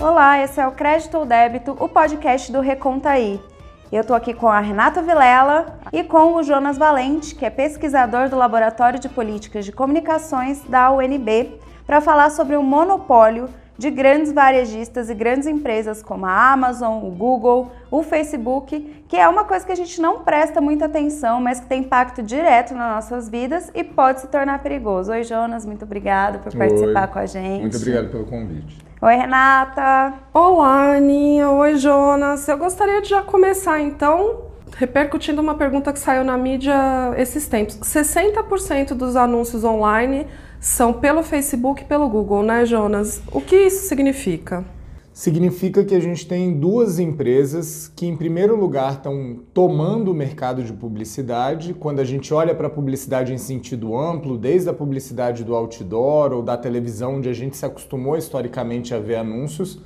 Olá, esse é o Crédito ou Débito, o podcast do Recontaí. Eu estou aqui com a Renata Vilela e com o Jonas Valente, que é pesquisador do Laboratório de Políticas de Comunicações da UNB, para falar sobre o monopólio de grandes varejistas e grandes empresas como a Amazon, o Google, o Facebook, que é uma coisa que a gente não presta muita atenção, mas que tem impacto direto nas nossas vidas e pode se tornar perigoso. Oi, Jonas, muito obrigada por participar Oi. com a gente. Muito obrigado pelo convite. Oi, Renata. Olá, Aninha. Oi, Jonas. Eu gostaria de já começar então repercutindo uma pergunta que saiu na mídia esses tempos. 60% dos anúncios online são pelo Facebook e pelo Google, né, Jonas? O que isso significa? Significa que a gente tem duas empresas que, em primeiro lugar, estão tomando o mercado de publicidade. Quando a gente olha para a publicidade em sentido amplo, desde a publicidade do outdoor ou da televisão, onde a gente se acostumou historicamente a ver anúncios,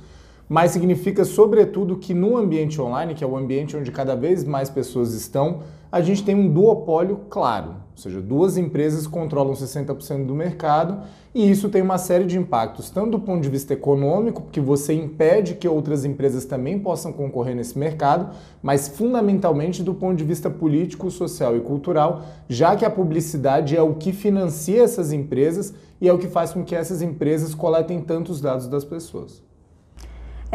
mas significa, sobretudo, que no ambiente online, que é o ambiente onde cada vez mais pessoas estão, a gente tem um duopólio claro. Ou seja, duas empresas controlam 60% do mercado e isso tem uma série de impactos, tanto do ponto de vista econômico, porque você impede que outras empresas também possam concorrer nesse mercado, mas fundamentalmente do ponto de vista político, social e cultural, já que a publicidade é o que financia essas empresas e é o que faz com que essas empresas coletem tantos dados das pessoas.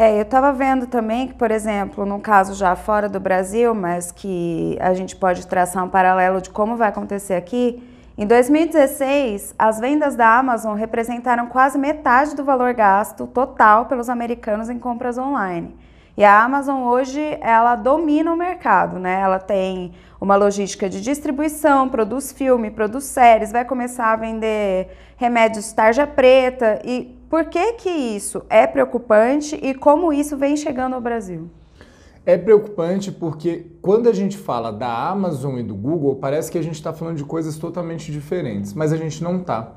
É, eu estava vendo também que, por exemplo, no caso já fora do Brasil, mas que a gente pode traçar um paralelo de como vai acontecer aqui, em 2016, as vendas da Amazon representaram quase metade do valor gasto total pelos americanos em compras online. E a Amazon hoje, ela domina o mercado, né? Ela tem uma logística de distribuição, produz filme, produz séries, vai começar a vender remédios tarja preta e por que, que isso é preocupante e como isso vem chegando ao Brasil? É preocupante porque quando a gente fala da Amazon e do Google, parece que a gente está falando de coisas totalmente diferentes, mas a gente não está.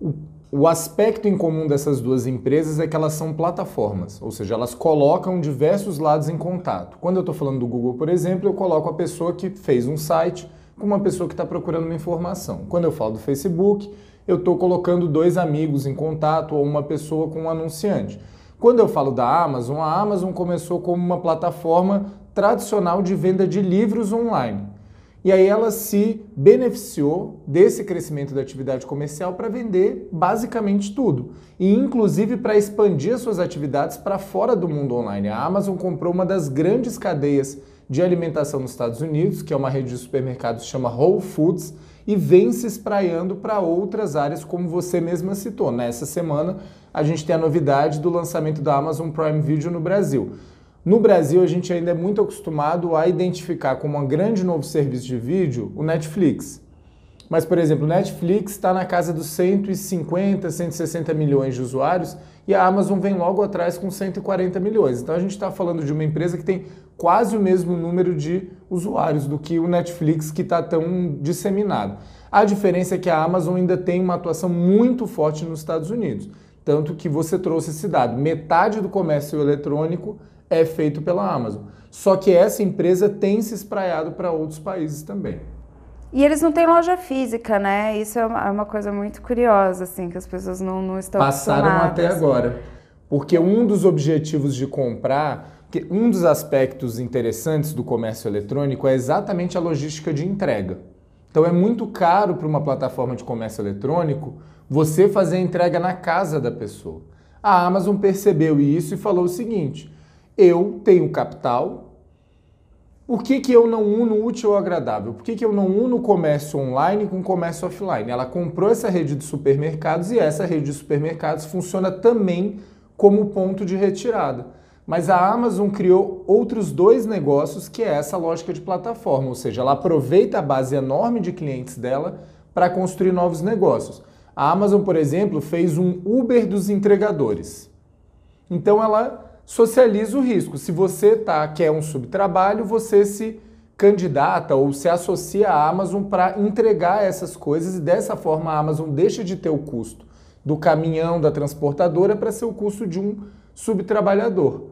O, o aspecto em comum dessas duas empresas é que elas são plataformas, ou seja, elas colocam diversos lados em contato. Quando eu estou falando do Google, por exemplo, eu coloco a pessoa que fez um site com uma pessoa que está procurando uma informação. Quando eu falo do Facebook, eu estou colocando dois amigos em contato ou uma pessoa com um anunciante. Quando eu falo da Amazon, a Amazon começou como uma plataforma tradicional de venda de livros online. E aí ela se beneficiou desse crescimento da atividade comercial para vender basicamente tudo. E inclusive para expandir suas atividades para fora do mundo online. A Amazon comprou uma das grandes cadeias de alimentação nos Estados Unidos, que é uma rede de supermercados que chama Whole Foods, e vem se espraiando para outras áreas, como você mesma citou. Nessa semana, a gente tem a novidade do lançamento da Amazon Prime Video no Brasil. No Brasil, a gente ainda é muito acostumado a identificar como um grande novo serviço de vídeo o Netflix. Mas, por exemplo, Netflix está na casa dos 150, 160 milhões de usuários e a Amazon vem logo atrás com 140 milhões. Então a gente está falando de uma empresa que tem quase o mesmo número de usuários do que o Netflix, que está tão disseminado. A diferença é que a Amazon ainda tem uma atuação muito forte nos Estados Unidos. Tanto que você trouxe esse dado: metade do comércio eletrônico é feito pela Amazon. Só que essa empresa tem se espraiado para outros países também. E eles não têm loja física, né? Isso é uma, é uma coisa muito curiosa, assim, que as pessoas não, não estão Passaram até agora. Porque um dos objetivos de comprar um dos aspectos interessantes do comércio eletrônico é exatamente a logística de entrega. Então é muito caro para uma plataforma de comércio eletrônico você fazer a entrega na casa da pessoa. A Amazon percebeu isso e falou o seguinte: eu tenho capital, por que, que eu não uno útil ao agradável? Por que, que eu não uno comércio online com comércio offline? Ela comprou essa rede de supermercados e essa rede de supermercados funciona também como ponto de retirada. Mas a Amazon criou outros dois negócios que é essa lógica de plataforma, ou seja, ela aproveita a base enorme de clientes dela para construir novos negócios. A Amazon, por exemplo, fez um Uber dos entregadores. Então ela socializa o risco. Se você tá, quer um subtrabalho, você se candidata ou se associa à Amazon para entregar essas coisas e dessa forma a Amazon deixa de ter o custo do caminhão, da transportadora, para ser o custo de um subtrabalhador.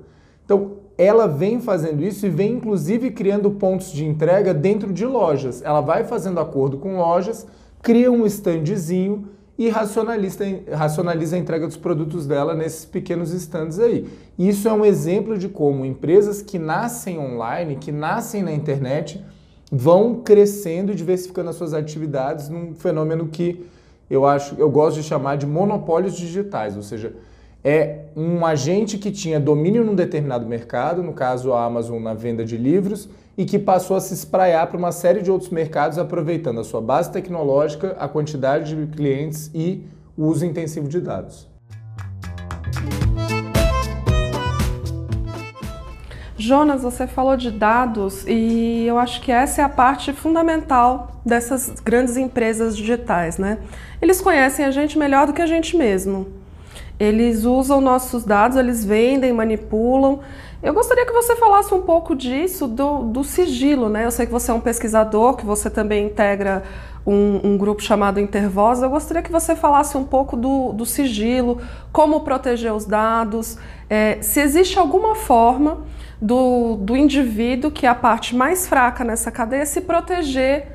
Então, ela vem fazendo isso e vem inclusive criando pontos de entrega dentro de lojas. Ela vai fazendo acordo com lojas, cria um standzinho e racionaliza, racionaliza a entrega dos produtos dela nesses pequenos estandes aí. Isso é um exemplo de como empresas que nascem online, que nascem na internet, vão crescendo e diversificando as suas atividades num fenômeno que eu acho, eu gosto de chamar de monopólios digitais, ou seja, é um agente que tinha domínio num determinado mercado, no caso a Amazon na venda de livros, e que passou a se espraiar para uma série de outros mercados, aproveitando a sua base tecnológica, a quantidade de clientes e o uso intensivo de dados. Jonas, você falou de dados e eu acho que essa é a parte fundamental dessas grandes empresas digitais, né? Eles conhecem a gente melhor do que a gente mesmo. Eles usam nossos dados, eles vendem, manipulam. Eu gostaria que você falasse um pouco disso, do, do sigilo, né? Eu sei que você é um pesquisador, que você também integra um, um, grupo chamado Intervoz. Eu gostaria que você falasse um pouco do, do sigilo, como proteger os dados, é, se existe alguma forma do, do indivíduo, que é a parte mais fraca nessa cadeia, se proteger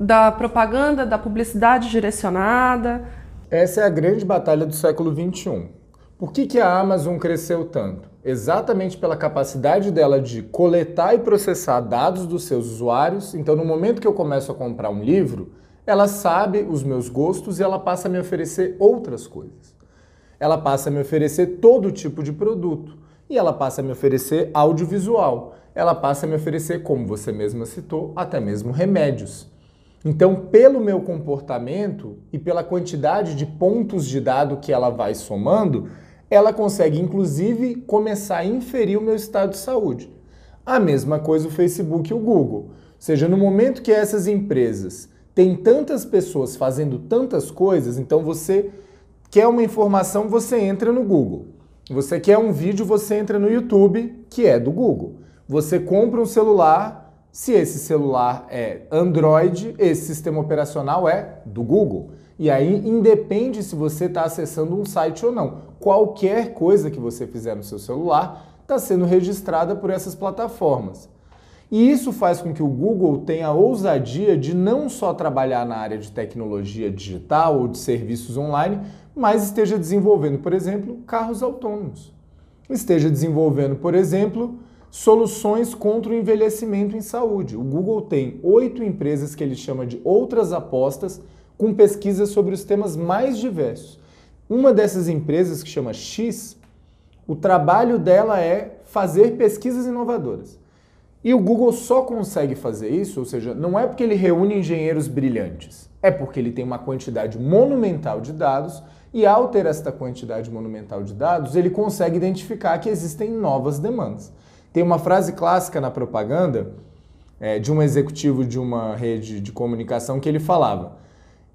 da propaganda, da publicidade direcionada. Essa é a grande batalha do século XXI. Por que, que a Amazon cresceu tanto? Exatamente pela capacidade dela de coletar e processar dados dos seus usuários. Então, no momento que eu começo a comprar um livro, ela sabe os meus gostos e ela passa a me oferecer outras coisas. Ela passa a me oferecer todo tipo de produto. E ela passa a me oferecer audiovisual. Ela passa a me oferecer, como você mesma citou, até mesmo remédios. Então, pelo meu comportamento e pela quantidade de pontos de dado que ela vai somando, ela consegue inclusive começar a inferir o meu estado de saúde. A mesma coisa o Facebook e o Google. Ou seja, no momento que essas empresas têm tantas pessoas fazendo tantas coisas, então você quer uma informação, você entra no Google. Você quer um vídeo, você entra no YouTube, que é do Google. Você compra um celular, se esse celular é Android, esse sistema operacional é do Google. E aí independe se você está acessando um site ou não. Qualquer coisa que você fizer no seu celular está sendo registrada por essas plataformas. E isso faz com que o Google tenha a ousadia de não só trabalhar na área de tecnologia digital ou de serviços online, mas esteja desenvolvendo, por exemplo, carros autônomos. Esteja desenvolvendo, por exemplo, soluções contra o envelhecimento em saúde. O Google tem oito empresas que ele chama de outras apostas com pesquisas sobre os temas mais diversos. Uma dessas empresas, que chama X, o trabalho dela é fazer pesquisas inovadoras. E o Google só consegue fazer isso, ou seja, não é porque ele reúne engenheiros brilhantes, é porque ele tem uma quantidade monumental de dados e ao ter esta quantidade monumental de dados, ele consegue identificar que existem novas demandas. Tem uma frase clássica na propaganda é, de um executivo de uma rede de comunicação que ele falava: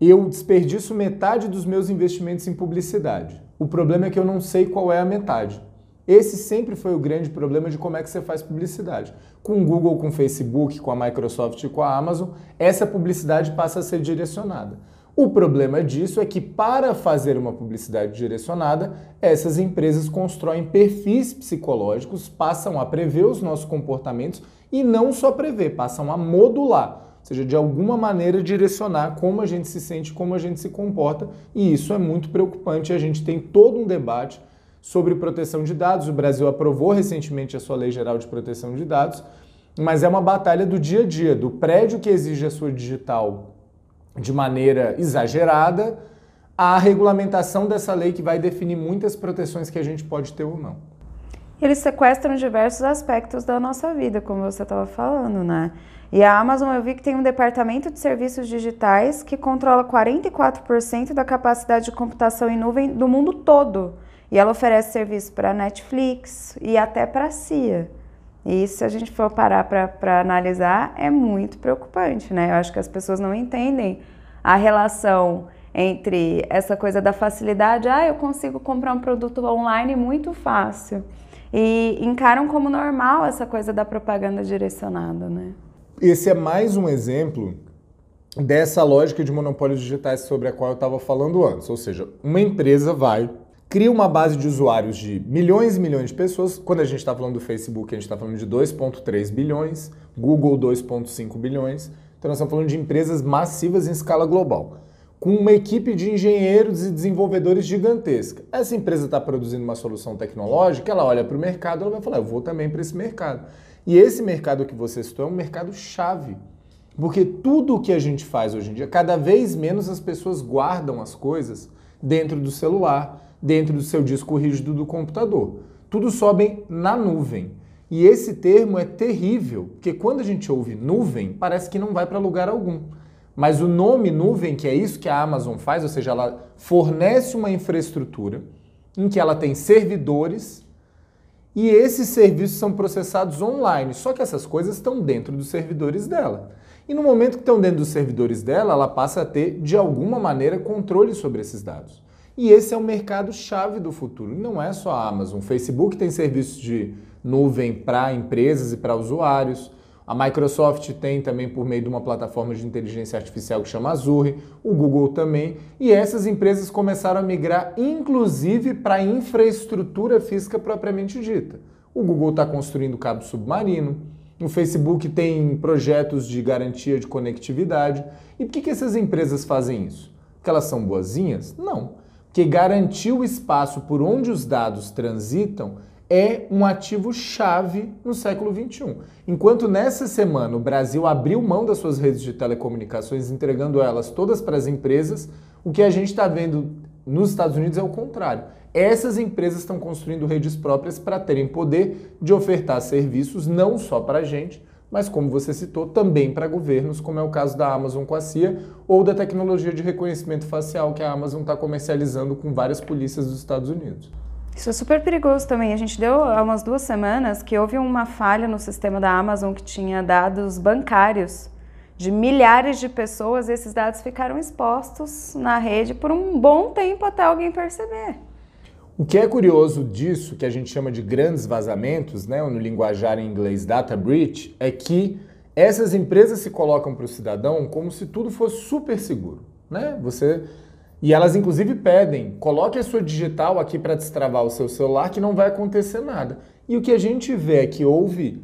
Eu desperdiço metade dos meus investimentos em publicidade. O problema é que eu não sei qual é a metade. Esse sempre foi o grande problema de como é que você faz publicidade. Com o Google, com o Facebook, com a Microsoft e com a Amazon, essa publicidade passa a ser direcionada. O problema disso é que, para fazer uma publicidade direcionada, essas empresas constroem perfis psicológicos, passam a prever os nossos comportamentos e não só prever, passam a modular, ou seja, de alguma maneira direcionar como a gente se sente, como a gente se comporta, e isso é muito preocupante. A gente tem todo um debate sobre proteção de dados. O Brasil aprovou recentemente a sua Lei Geral de Proteção de Dados, mas é uma batalha do dia a dia, do prédio que exige a sua digital de maneira exagerada a regulamentação dessa lei que vai definir muitas proteções que a gente pode ter ou não. Eles sequestram diversos aspectos da nossa vida, como você estava falando, né? E a Amazon eu vi que tem um departamento de serviços digitais que controla 44% da capacidade de computação em nuvem do mundo todo. E ela oferece serviço para Netflix e até para a CIA. E se a gente for parar para analisar, é muito preocupante, né? Eu acho que as pessoas não entendem a relação entre essa coisa da facilidade, ah, eu consigo comprar um produto online muito fácil, e encaram como normal essa coisa da propaganda direcionada, né? Esse é mais um exemplo dessa lógica de monopólios digitais sobre a qual eu estava falando antes, ou seja, uma empresa vai cria uma base de usuários de milhões e milhões de pessoas. Quando a gente está falando do Facebook, a gente está falando de 2,3 bilhões, Google 2,5 bilhões. Então nós estamos falando de empresas massivas em escala global. com uma equipe de engenheiros e desenvolvedores gigantesca. Essa empresa está produzindo uma solução tecnológica, ela olha para o mercado, ela vai falar, eu vou também para esse mercado. E esse mercado que você citou é um mercado chave. Porque tudo o que a gente faz hoje em dia, cada vez menos as pessoas guardam as coisas dentro do celular, dentro do seu disco rígido do computador. Tudo sobe na nuvem. E esse termo é terrível, porque quando a gente ouve nuvem, parece que não vai para lugar algum. Mas o nome nuvem, que é isso que a Amazon faz, ou seja, ela fornece uma infraestrutura em que ela tem servidores e esses serviços são processados online. Só que essas coisas estão dentro dos servidores dela. E no momento que estão dentro dos servidores dela, ela passa a ter, de alguma maneira, controle sobre esses dados. E esse é o mercado-chave do futuro. Não é só a Amazon. O Facebook tem serviços de nuvem para empresas e para usuários. A Microsoft tem também por meio de uma plataforma de inteligência artificial que chama Azure, o Google também, e essas empresas começaram a migrar inclusive para a infraestrutura física propriamente dita. O Google está construindo cabo submarino, o Facebook tem projetos de garantia de conectividade. E por que, que essas empresas fazem isso? Porque elas são boazinhas? Não. Porque garantir o espaço por onde os dados transitam é um ativo chave no século XXI. Enquanto nessa semana o Brasil abriu mão das suas redes de telecomunicações, entregando elas todas para as empresas, o que a gente está vendo nos Estados Unidos é o contrário. Essas empresas estão construindo redes próprias para terem poder de ofertar serviços não só para a gente, mas como você citou, também para governos, como é o caso da Amazon com a CIA ou da tecnologia de reconhecimento facial que a Amazon está comercializando com várias polícias dos Estados Unidos. Isso é super perigoso também. A gente deu há umas duas semanas que houve uma falha no sistema da Amazon que tinha dados bancários de milhares de pessoas. E esses dados ficaram expostos na rede por um bom tempo até alguém perceber. O que é curioso disso, que a gente chama de grandes vazamentos, né, no linguajar em inglês data breach, é que essas empresas se colocam para o cidadão como se tudo fosse super seguro, né? Você e elas inclusive pedem, coloque a sua digital aqui para destravar o seu celular que não vai acontecer nada. E o que a gente vê é que houve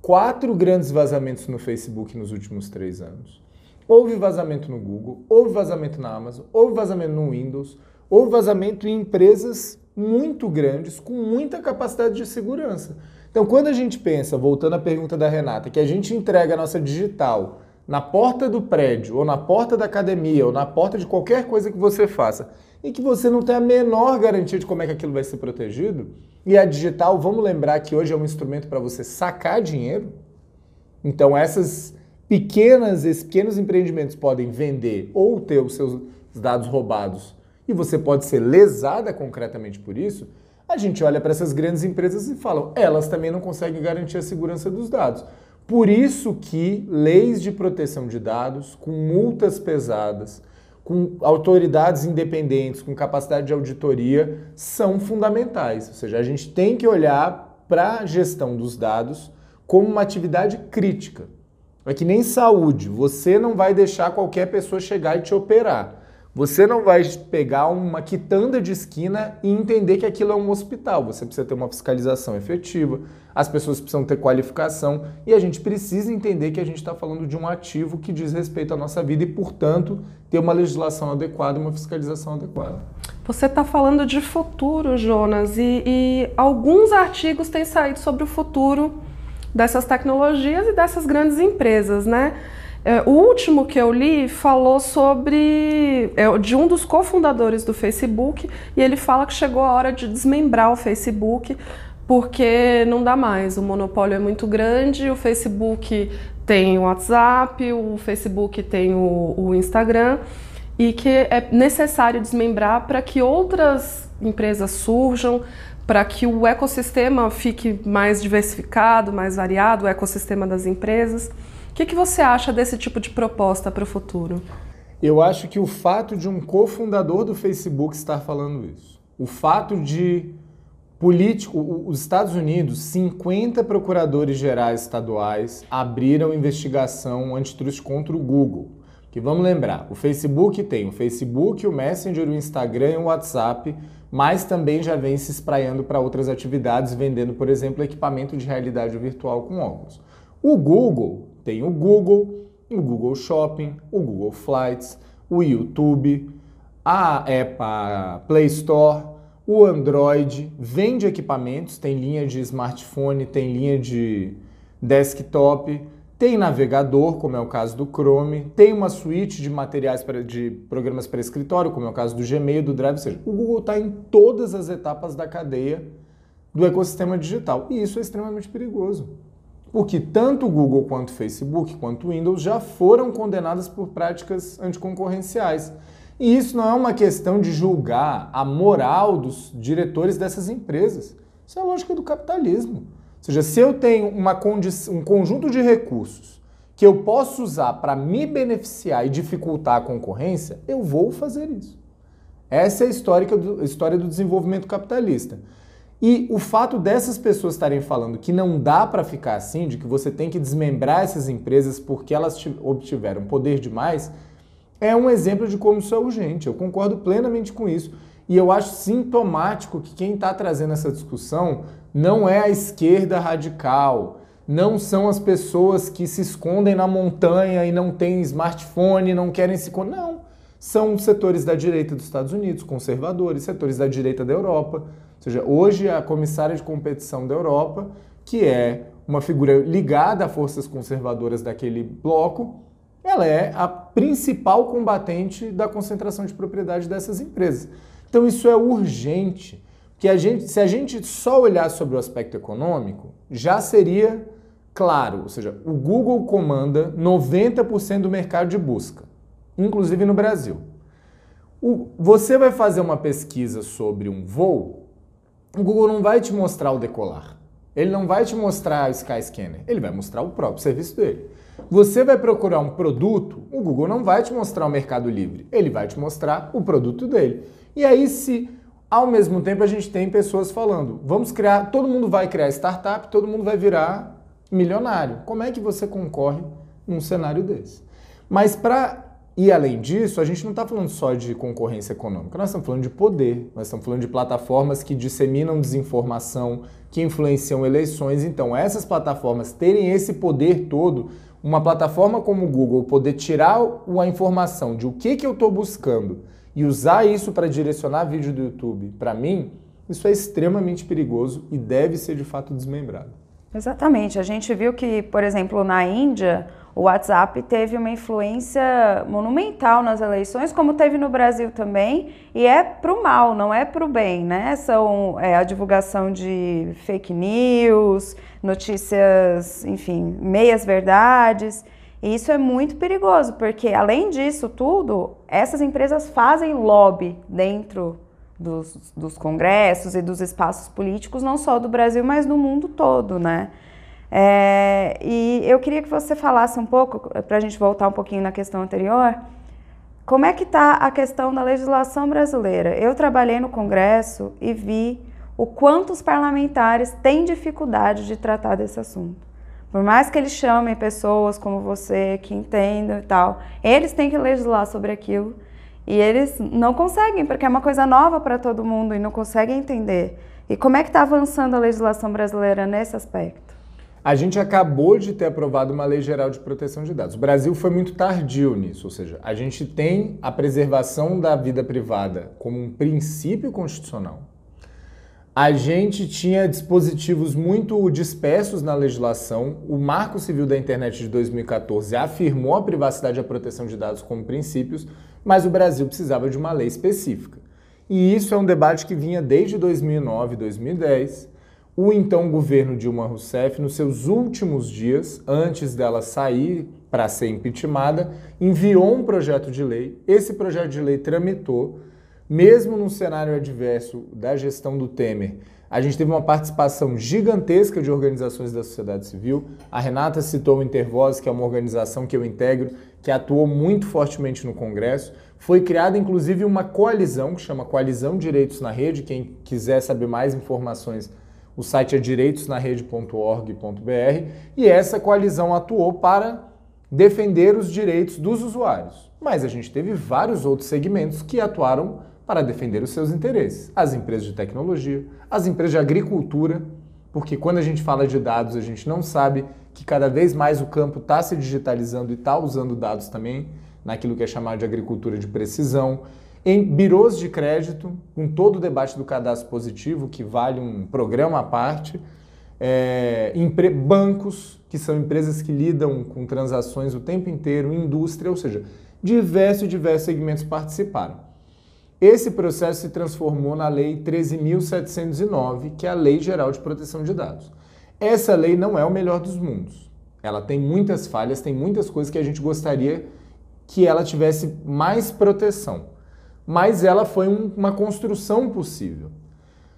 quatro grandes vazamentos no Facebook nos últimos três anos. Houve vazamento no Google, houve vazamento na Amazon, houve vazamento no Windows, houve vazamento em empresas muito grandes com muita capacidade de segurança. Então, quando a gente pensa, voltando à pergunta da Renata, que a gente entrega a nossa digital na porta do prédio, ou na porta da academia, ou na porta de qualquer coisa que você faça, e que você não tem a menor garantia de como é que aquilo vai ser protegido, e a digital, vamos lembrar que hoje é um instrumento para você sacar dinheiro. Então, essas pequenas, esses pequenos empreendimentos podem vender ou ter os seus dados roubados e você pode ser lesada concretamente por isso. A gente olha para essas grandes empresas e fala, elas também não conseguem garantir a segurança dos dados. Por isso que leis de proteção de dados, com multas pesadas, com autoridades independentes, com capacidade de auditoria, são fundamentais. Ou seja, a gente tem que olhar para a gestão dos dados como uma atividade crítica. É que nem saúde, você não vai deixar qualquer pessoa chegar e te operar. Você não vai pegar uma quitanda de esquina e entender que aquilo é um hospital. Você precisa ter uma fiscalização efetiva, as pessoas precisam ter qualificação e a gente precisa entender que a gente está falando de um ativo que diz respeito à nossa vida e, portanto, ter uma legislação adequada, uma fiscalização adequada. Você está falando de futuro, Jonas, e, e alguns artigos têm saído sobre o futuro dessas tecnologias e dessas grandes empresas, né? É, o último que eu li falou sobre. É, de um dos cofundadores do Facebook, e ele fala que chegou a hora de desmembrar o Facebook, porque não dá mais. O monopólio é muito grande, o Facebook tem o WhatsApp, o Facebook tem o, o Instagram, e que é necessário desmembrar para que outras empresas surjam, para que o ecossistema fique mais diversificado, mais variado, o ecossistema das empresas. O que, que você acha desse tipo de proposta para o futuro? Eu acho que o fato de um cofundador do Facebook estar falando isso, o fato de político, os Estados Unidos, 50 procuradores gerais estaduais abriram investigação antitruste contra o Google. Que vamos lembrar, o Facebook tem o Facebook, o Messenger, o Instagram e o WhatsApp, mas também já vem se espraiando para outras atividades, vendendo, por exemplo, equipamento de realidade virtual com óculos. O Google tem o Google, o Google Shopping, o Google Flights, o YouTube, a Apple Play Store, o Android, vende equipamentos, tem linha de smartphone, tem linha de desktop, tem navegador, como é o caso do Chrome, tem uma suíte de materiais de programas para escritório, como é o caso do Gmail, do Drive, ou seja, o Google está em todas as etapas da cadeia do ecossistema digital. E isso é extremamente perigoso. Porque tanto o Google quanto o Facebook, quanto o Windows já foram condenadas por práticas anticoncorrenciais. E isso não é uma questão de julgar a moral dos diretores dessas empresas. Isso é a lógica do capitalismo. Ou seja, se eu tenho uma um conjunto de recursos que eu posso usar para me beneficiar e dificultar a concorrência, eu vou fazer isso. Essa é a do, a história do desenvolvimento capitalista. E o fato dessas pessoas estarem falando que não dá para ficar assim, de que você tem que desmembrar essas empresas porque elas obtiveram poder demais, é um exemplo de como isso é urgente. Eu concordo plenamente com isso. E eu acho sintomático que quem está trazendo essa discussão não é a esquerda radical, não são as pessoas que se escondem na montanha e não têm smartphone, não querem se. Não. São setores da direita dos Estados Unidos, conservadores, setores da direita da Europa. Ou seja, hoje a comissária de competição da Europa, que é uma figura ligada a forças conservadoras daquele bloco, ela é a principal combatente da concentração de propriedade dessas empresas. Então isso é urgente, que a gente, se a gente só olhar sobre o aspecto econômico, já seria claro, ou seja, o Google comanda 90% do mercado de busca, inclusive no Brasil. O, você vai fazer uma pesquisa sobre um voo, o Google não vai te mostrar o decolar. Ele não vai te mostrar o Skyscanner, ele vai mostrar o próprio serviço dele. Você vai procurar um produto, o Google não vai te mostrar o Mercado Livre, ele vai te mostrar o produto dele. E aí, se ao mesmo tempo a gente tem pessoas falando, vamos criar, todo mundo vai criar startup, todo mundo vai virar milionário. Como é que você concorre num cenário desse? Mas para ir além disso, a gente não está falando só de concorrência econômica, nós estamos falando de poder, nós estamos falando de plataformas que disseminam desinformação, que influenciam eleições. Então, essas plataformas terem esse poder todo, uma plataforma como o Google poder tirar a informação de o que, que eu estou buscando e usar isso para direcionar vídeo do YouTube, para mim, isso é extremamente perigoso e deve ser de fato desmembrado. Exatamente. A gente viu que, por exemplo, na Índia, o WhatsApp teve uma influência monumental nas eleições, como teve no Brasil também, e é para o mal, não é para o bem, né? São é, a divulgação de fake news, notícias, enfim, meias verdades. E isso é muito perigoso, porque além disso tudo, essas empresas fazem lobby dentro dos, dos congressos e dos espaços políticos, não só do Brasil, mas no mundo todo, né? É, e eu queria que você falasse um pouco, para a gente voltar um pouquinho na questão anterior, como é que está a questão da legislação brasileira? Eu trabalhei no Congresso e vi o quanto os parlamentares têm dificuldade de tratar desse assunto. Por mais que eles chamem pessoas como você que entendam e tal, eles têm que legislar sobre aquilo e eles não conseguem, porque é uma coisa nova para todo mundo e não conseguem entender. E como é que está avançando a legislação brasileira nesse aspecto? A gente acabou de ter aprovado uma lei geral de proteção de dados. O Brasil foi muito tardio nisso, ou seja, a gente tem a preservação da vida privada como um princípio constitucional a gente tinha dispositivos muito dispersos na legislação. O Marco Civil da Internet de 2014 afirmou a privacidade e a proteção de dados como princípios, mas o Brasil precisava de uma lei específica. E isso é um debate que vinha desde 2009, 2010. O então governo Dilma Rousseff, nos seus últimos dias, antes dela sair para ser impeachmentada, enviou um projeto de lei. Esse projeto de lei tramitou mesmo num cenário adverso da gestão do Temer, a gente teve uma participação gigantesca de organizações da sociedade civil. A Renata citou o Intervoz, que é uma organização que eu integro, que atuou muito fortemente no Congresso. Foi criada, inclusive, uma coalizão que chama Coalizão Direitos na Rede. Quem quiser saber mais informações, o site é direitosnarede.org.br. E essa coalizão atuou para defender os direitos dos usuários. Mas a gente teve vários outros segmentos que atuaram para defender os seus interesses. As empresas de tecnologia, as empresas de agricultura, porque quando a gente fala de dados, a gente não sabe que cada vez mais o campo está se digitalizando e está usando dados também naquilo que é chamado de agricultura de precisão, em birôs de crédito, com todo o debate do cadastro positivo, que vale um programa à parte, é, bancos, que são empresas que lidam com transações o tempo inteiro, indústria, ou seja, diversos e diversos segmentos participaram. Esse processo se transformou na Lei 13.709, que é a Lei Geral de Proteção de Dados. Essa lei não é o melhor dos mundos. Ela tem muitas falhas, tem muitas coisas que a gente gostaria que ela tivesse mais proteção mas ela foi um, uma construção possível.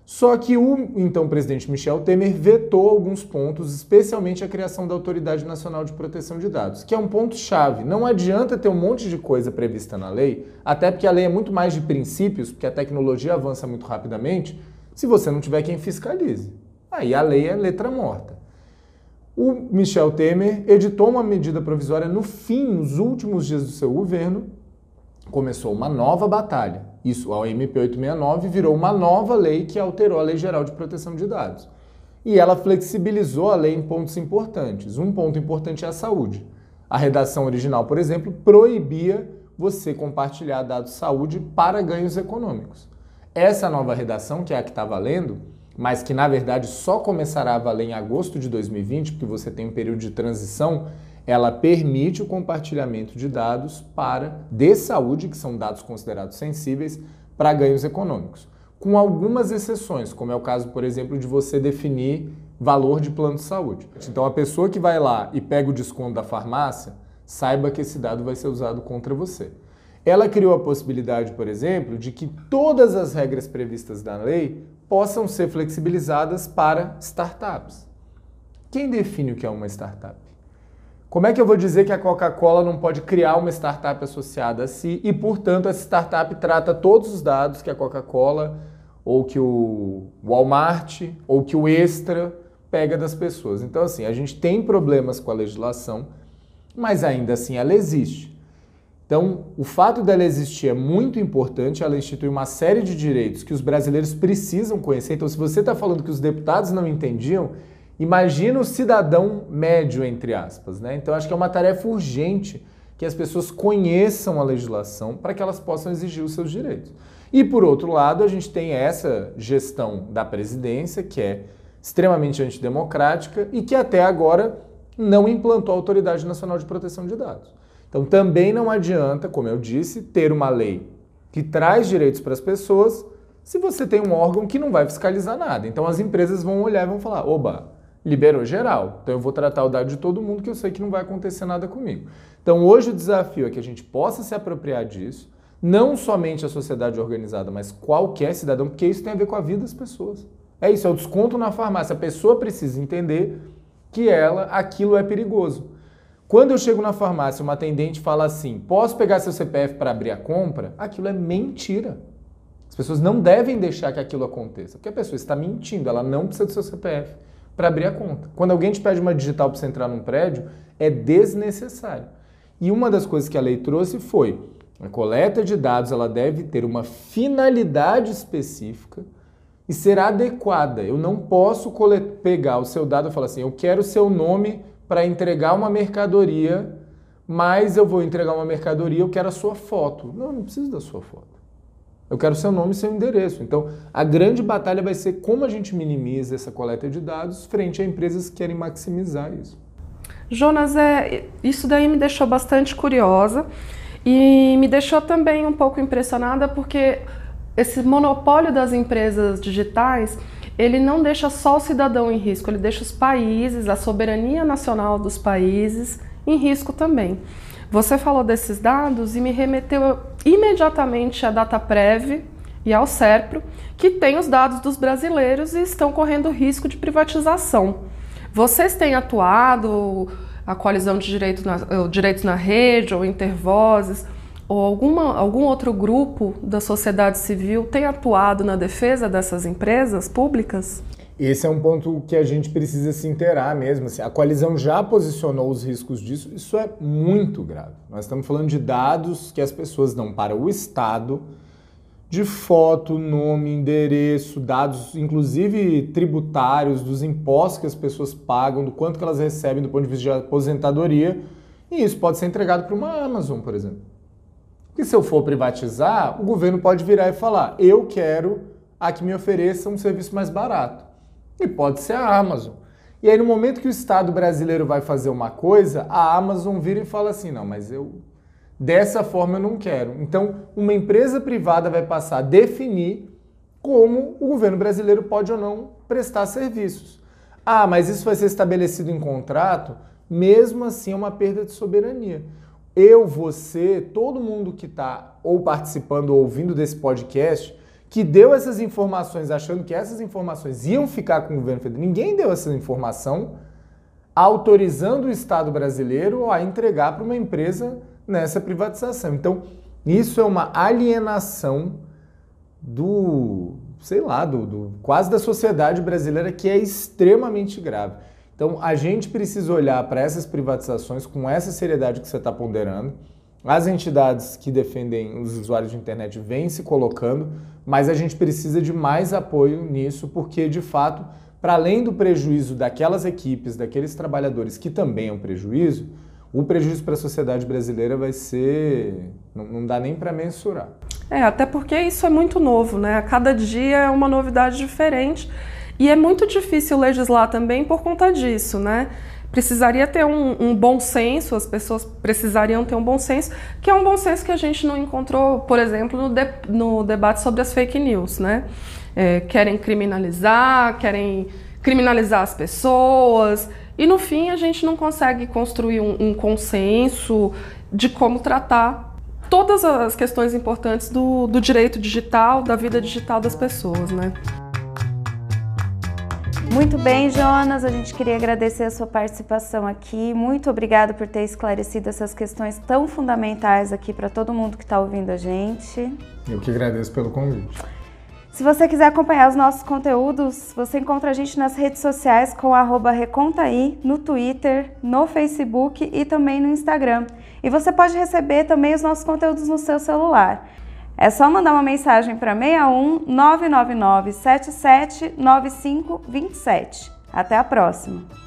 Só que o então presidente Michel Temer vetou alguns pontos, especialmente a criação da Autoridade Nacional de Proteção de Dados, que é um ponto chave. Não adianta ter um monte de coisa prevista na lei, até porque a lei é muito mais de princípios, porque a tecnologia avança muito rapidamente, se você não tiver quem fiscalize. Aí a lei é letra morta. O Michel Temer editou uma medida provisória no fim, nos últimos dias do seu governo, começou uma nova batalha. Isso, a OMP 869 virou uma nova lei que alterou a Lei Geral de Proteção de Dados. E ela flexibilizou a lei em pontos importantes. Um ponto importante é a saúde. A redação original, por exemplo, proibia você compartilhar dados de saúde para ganhos econômicos. Essa nova redação, que é a que está valendo, mas que na verdade só começará a valer em agosto de 2020, porque você tem um período de transição, ela permite o compartilhamento de dados para de saúde, que são dados considerados sensíveis, para ganhos econômicos. Com algumas exceções, como é o caso, por exemplo, de você definir valor de plano de saúde. Então, a pessoa que vai lá e pega o desconto da farmácia, saiba que esse dado vai ser usado contra você. Ela criou a possibilidade, por exemplo, de que todas as regras previstas na lei possam ser flexibilizadas para startups. Quem define o que é uma startup? Como é que eu vou dizer que a Coca-Cola não pode criar uma startup associada a si e, portanto, essa startup trata todos os dados que a Coca-Cola ou que o Walmart ou que o Extra pega das pessoas? Então, assim, a gente tem problemas com a legislação, mas ainda assim ela existe. Então, o fato dela existir é muito importante, ela institui uma série de direitos que os brasileiros precisam conhecer. Então, se você está falando que os deputados não entendiam, Imagina o cidadão médio, entre aspas. Né? Então, acho que é uma tarefa urgente que as pessoas conheçam a legislação para que elas possam exigir os seus direitos. E, por outro lado, a gente tem essa gestão da presidência, que é extremamente antidemocrática e que até agora não implantou a Autoridade Nacional de Proteção de Dados. Então, também não adianta, como eu disse, ter uma lei que traz direitos para as pessoas se você tem um órgão que não vai fiscalizar nada. Então, as empresas vão olhar e vão falar: oba, liberou geral. Então eu vou tratar o dado de todo mundo que eu sei que não vai acontecer nada comigo. Então hoje o desafio é que a gente possa se apropriar disso, não somente a sociedade organizada, mas qualquer cidadão, porque isso tem a ver com a vida das pessoas. É isso, é o desconto na farmácia. A pessoa precisa entender que ela, aquilo é perigoso. Quando eu chego na farmácia, uma atendente fala assim: posso pegar seu CPF para abrir a compra? Aquilo é mentira. As pessoas não devem deixar que aquilo aconteça, porque a pessoa está mentindo, ela não precisa do seu CPF para abrir a conta. Quando alguém te pede uma digital para você entrar num prédio, é desnecessário. E uma das coisas que a lei trouxe foi a coleta de dados ela deve ter uma finalidade específica e ser adequada. Eu não posso pegar o seu dado e falar assim, eu quero o seu nome para entregar uma mercadoria, mas eu vou entregar uma mercadoria, eu quero a sua foto. Não, não preciso da sua foto. Eu quero seu nome e seu endereço. Então, a grande batalha vai ser como a gente minimiza essa coleta de dados frente a empresas que querem maximizar isso. Jonas, é, isso daí me deixou bastante curiosa e me deixou também um pouco impressionada porque esse monopólio das empresas digitais ele não deixa só o cidadão em risco, ele deixa os países, a soberania nacional dos países em risco também. Você falou desses dados e me remeteu imediatamente à DataPrev e ao SERPRO, que têm os dados dos brasileiros e estão correndo risco de privatização. Vocês têm atuado, a coalizão de direitos na, direitos na rede ou Intervozes, ou alguma, algum outro grupo da sociedade civil tem atuado na defesa dessas empresas públicas? Esse é um ponto que a gente precisa se inteirar mesmo. Assim, a coalizão já posicionou os riscos disso, isso é muito grave. Nós estamos falando de dados que as pessoas dão para o Estado, de foto, nome, endereço, dados inclusive tributários, dos impostos que as pessoas pagam, do quanto que elas recebem do ponto de vista de aposentadoria, e isso pode ser entregado para uma Amazon, por exemplo. Porque se eu for privatizar, o governo pode virar e falar: eu quero a que me ofereça um serviço mais barato. E pode ser a Amazon. E aí, no momento que o Estado brasileiro vai fazer uma coisa, a Amazon vira e fala assim: não, mas eu. Dessa forma eu não quero. Então, uma empresa privada vai passar a definir como o governo brasileiro pode ou não prestar serviços. Ah, mas isso vai ser estabelecido em contrato? Mesmo assim, é uma perda de soberania. Eu, você, todo mundo que está ou participando ou ouvindo desse podcast, que deu essas informações achando que essas informações iam ficar com o governo federal. Ninguém deu essa informação autorizando o Estado brasileiro a entregar para uma empresa nessa privatização. Então, isso é uma alienação do, sei lá, do, do, quase da sociedade brasileira que é extremamente grave. Então, a gente precisa olhar para essas privatizações com essa seriedade que você está ponderando. As entidades que defendem os usuários de internet vêm se colocando, mas a gente precisa de mais apoio nisso, porque de fato, para além do prejuízo daquelas equipes, daqueles trabalhadores que também é um prejuízo, o prejuízo para a sociedade brasileira vai ser. não, não dá nem para mensurar. É, até porque isso é muito novo, né? A cada dia é uma novidade diferente. E é muito difícil legislar também por conta disso, né? Precisaria ter um, um, bom senso, as pessoas precisariam ter um bom senso, que é um bom senso que a gente não encontrou, por exemplo, no, de, no debate sobre as fake news, né? É, querem criminalizar, querem criminalizar as pessoas, e no fim a gente não consegue construir um, um consenso de como tratar todas as questões importantes do, do direito digital, da vida digital das pessoas, né? Muito bem, Jonas, a gente queria agradecer a sua participação aqui. Muito obrigada por ter esclarecido essas questões tão fundamentais aqui para todo mundo que está ouvindo a gente. Eu que agradeço pelo convite. Se você quiser acompanhar os nossos conteúdos, você encontra a gente nas redes sociais com recontaí, no Twitter, no Facebook e também no Instagram. E você pode receber também os nossos conteúdos no seu celular. É só mandar uma mensagem para 61 999 77 95 27. Até a próxima!